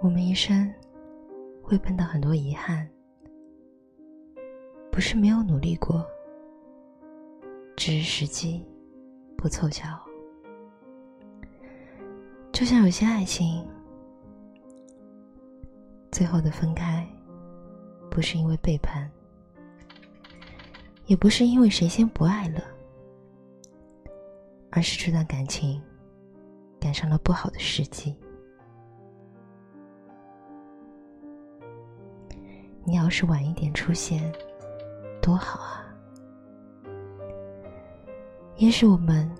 我们一生会碰到很多遗憾，不是没有努力过，只是时机不凑巧。就像有些爱情，最后的分开，不是因为背叛，也不是因为谁先不爱了，而是这段感情赶上了不好的时机。你要是晚一点出现，多好啊！也许我们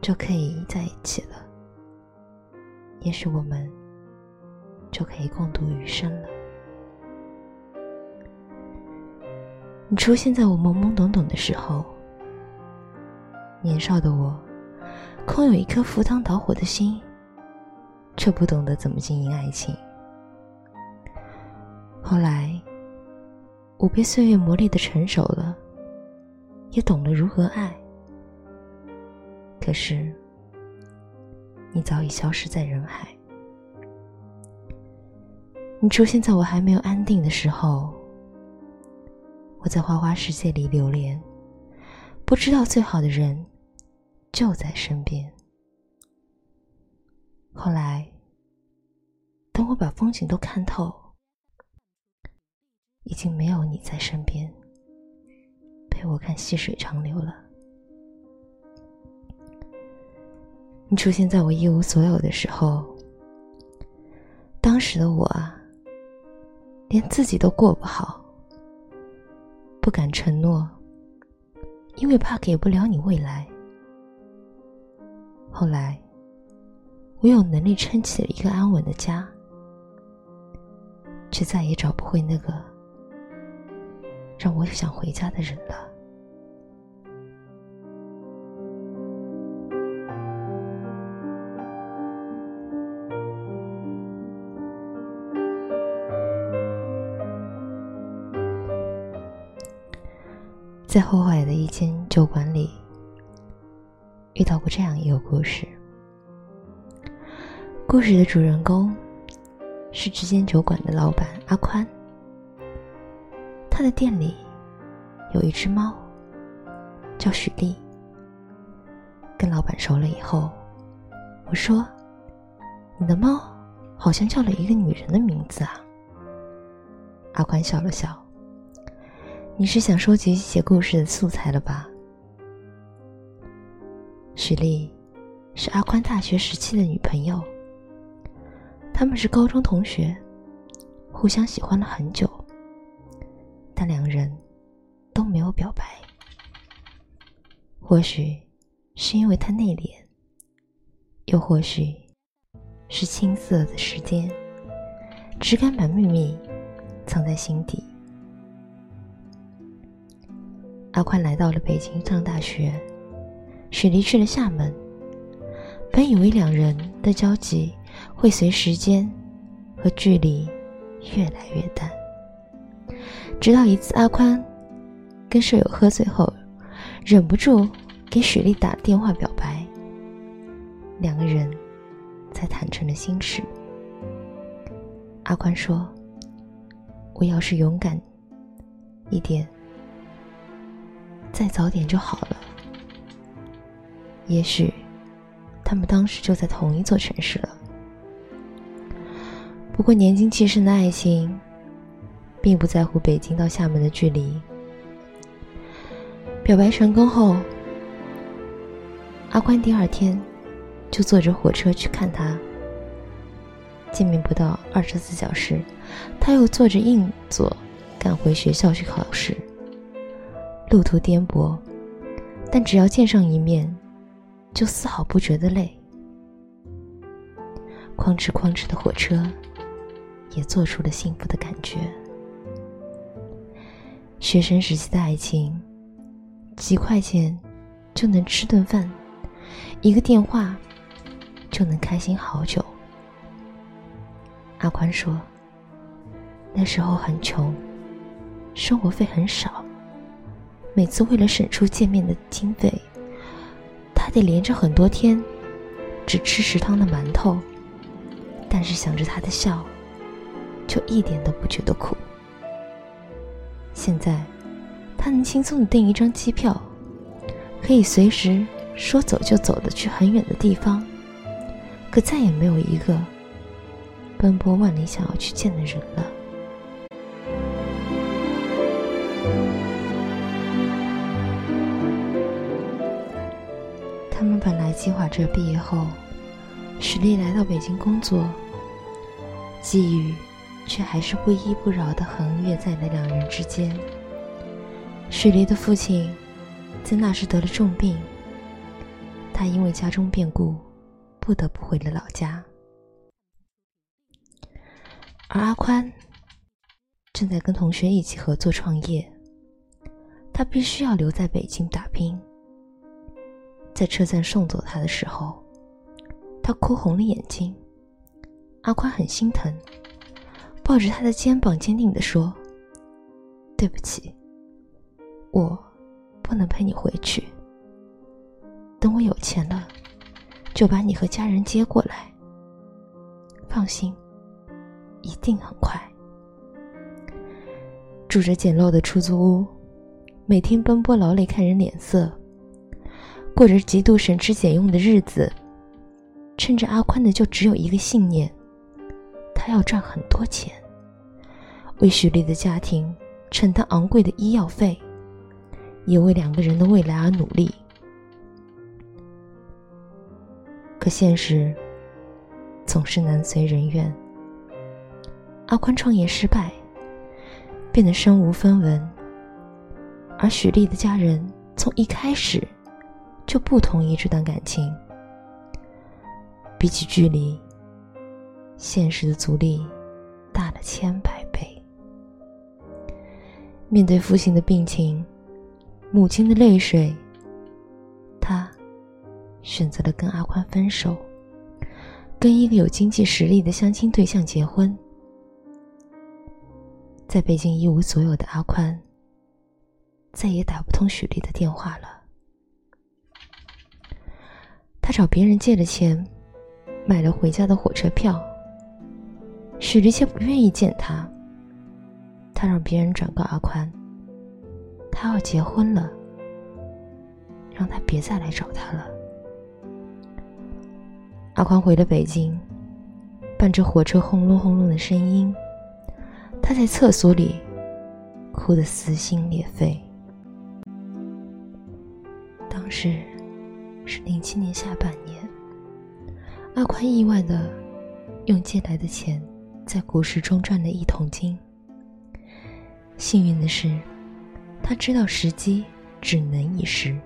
就可以在一起了，也许我们就可以共度余生了。你出现在我懵懵懂懂的时候，年少的我空有一颗赴汤蹈火的心，却不懂得怎么经营爱情。后来，我被岁月磨砺的成熟了，也懂得如何爱。可是，你早已消失在人海。你出现在我还没有安定的时候，我在花花世界里流连，不知道最好的人就在身边。后来，等我把风景都看透。已经没有你在身边，陪我看细水长流了。你出现在我一无所有的时候，当时的我啊，连自己都过不好，不敢承诺，因为怕给不了你未来。后来，我有能力撑起了一个安稳的家，却再也找不回那个。让我想回家的人了。在后海的一间酒馆里，遇到过这样一个故事。故事的主人公是这间酒馆的老板阿宽。他的店里有一只猫，叫许丽。跟老板熟了以后，我说：“你的猫好像叫了一个女人的名字啊。”阿宽笑了笑：“你是想收集写故事的素材了吧？”许丽是阿宽大学时期的女朋友，他们是高中同学，互相喜欢了很久。但两人都没有表白，或许是因为他内敛，又或许是青涩的时间，只敢把秘密藏在心底。阿宽来到了北京上大学，雪梨去了厦门。本以为两人的交集会随时间和距离越来越淡。直到一次，阿宽跟舍友喝醉后，忍不住给雪莉打电话表白，两个人才坦诚了心事。阿宽说：“我要是勇敢一点，再早点就好了。也许他们当时就在同一座城市了。不过年轻气盛的爱情。”并不在乎北京到厦门的距离。表白成功后，阿宽第二天就坐着火车去看他。见面不到二十四小时，他又坐着硬座赶回学校去考试。路途颠簸，但只要见上一面，就丝毫不觉得累。哐哧哐哧的火车，也做出了幸福的感觉。学生时期的爱情，几块钱就能吃顿饭，一个电话就能开心好久。阿宽说：“那时候很穷，生活费很少，每次为了省出见面的经费，他得连着很多天只吃食堂的馒头，但是想着他的笑，就一点都不觉得苦。现在，他能轻松的订一张机票，可以随时说走就走的去很远的地方，可再也没有一个奔波万里想要去见的人了。们本来计划着毕业后，许丽来到北京工作，际遇却还是不依不饶的横越在了两人之间。许丽的父亲在那时得了重病，他因为家中变故，不得不回了老家，而阿宽正在跟同学一起合作创业，他必须要留在北京打拼。在车站送走他的时候，他哭红了眼睛。阿宽很心疼，抱着他的肩膀，坚定地说：“对不起，我不能陪你回去。等我有钱了，就把你和家人接过来。放心，一定很快。”住着简陋的出租屋，每天奔波劳累，看人脸色。过着极度省吃俭用的日子，趁着阿宽的就只有一个信念：他要赚很多钱，为许丽的家庭承担昂贵的医药费，也为两个人的未来而努力。可现实总是难随人愿，阿宽创业失败，变得身无分文，而许丽的家人从一开始。就不同意这段感情。比起距离，现实的阻力大了千百倍。面对父亲的病情，母亲的泪水，他选择了跟阿宽分手，跟一个有经济实力的相亲对象结婚。在北京一无所有的阿宽，再也打不通许丽的电话了。他找别人借了钱，买了回家的火车票。许丽却不愿意见他。他让别人转告阿宽，他要结婚了，让他别再来找他了。阿宽回了北京，伴着火车轰隆轰隆的声音，他在厕所里哭得撕心裂肺。当时。是零七年下半年，阿宽意外的用借来的钱在股市中赚了一桶金。幸运的是，他知道时机只能一时，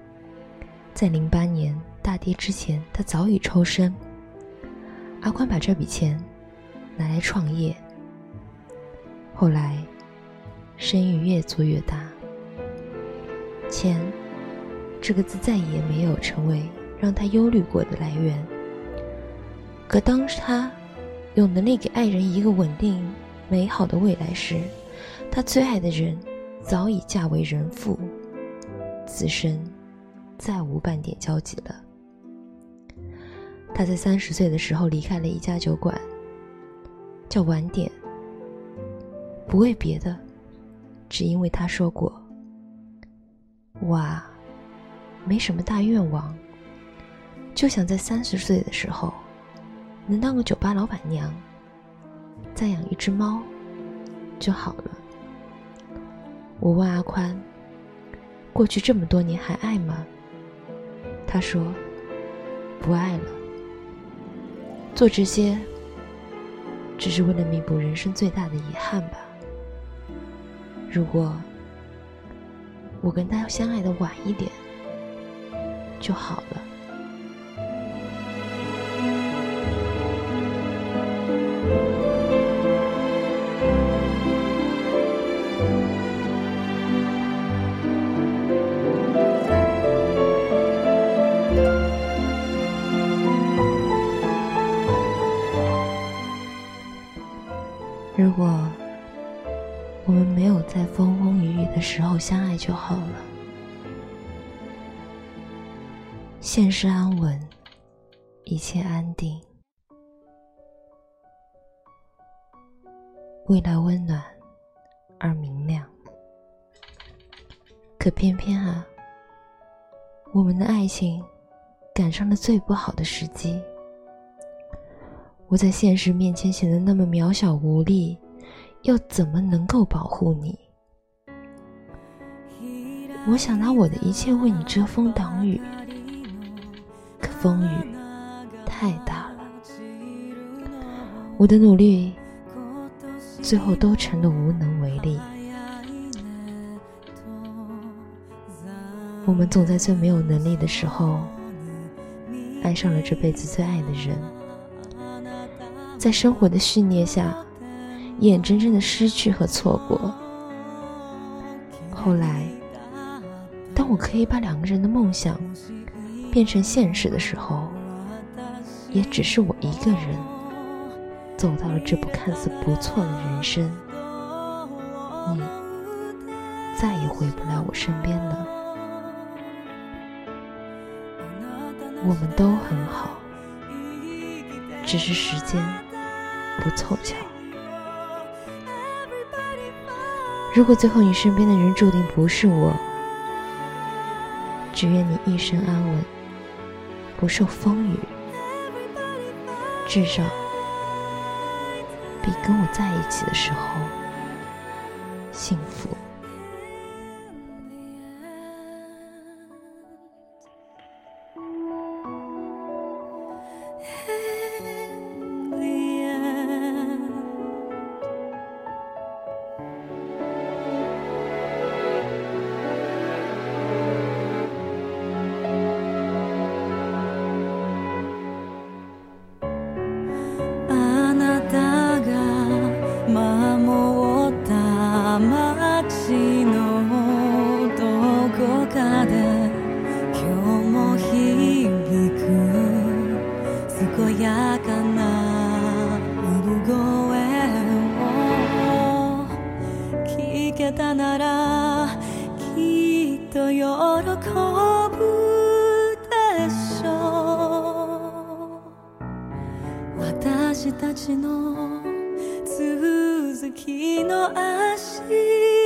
在零八年大跌之前，他早已抽身。阿宽把这笔钱拿来创业，后来生意越做越大，钱。这个字再也没有成为让他忧虑过的来源。可当他有能力给爱人一个稳定、美好的未来时，他最爱的人早已嫁为人妇，此生再无半点交集了。他在三十岁的时候离开了一家酒馆，叫晚点，不为别的，只因为他说过：“哇。”没什么大愿望，就想在三十岁的时候能当个酒吧老板娘，再养一只猫就好了。我问阿宽：“过去这么多年还爱吗？”他说：“不爱了。做这些只是为了弥补人生最大的遗憾吧。如果我跟他相爱的晚一点。”就好了。如果我们没有在风风雨雨的时候相爱就好了。现实安稳，一切安定，未来温暖而明亮。可偏偏啊，我们的爱情赶上了最不好的时机。我在现实面前显得那么渺小无力，又怎么能够保护你？我想拿我的一切为你遮风挡雨，风雨太大了，我的努力最后都成了无能为力。我们总在最没有能力的时候，爱上了这辈子最爱的人，在生活的训练下，眼睁睁的失去和错过。后来，当我可以把两个人的梦想变成现实的时候，也只是我一个人走到了这部看似不错的人生。你再也回不来我身边了。我们都很好，只是时间不凑巧。如果最后你身边的人注定不是我，只愿你一生安稳，不受风雨，至少比跟我在一起的时候幸福。私たちの続きの足。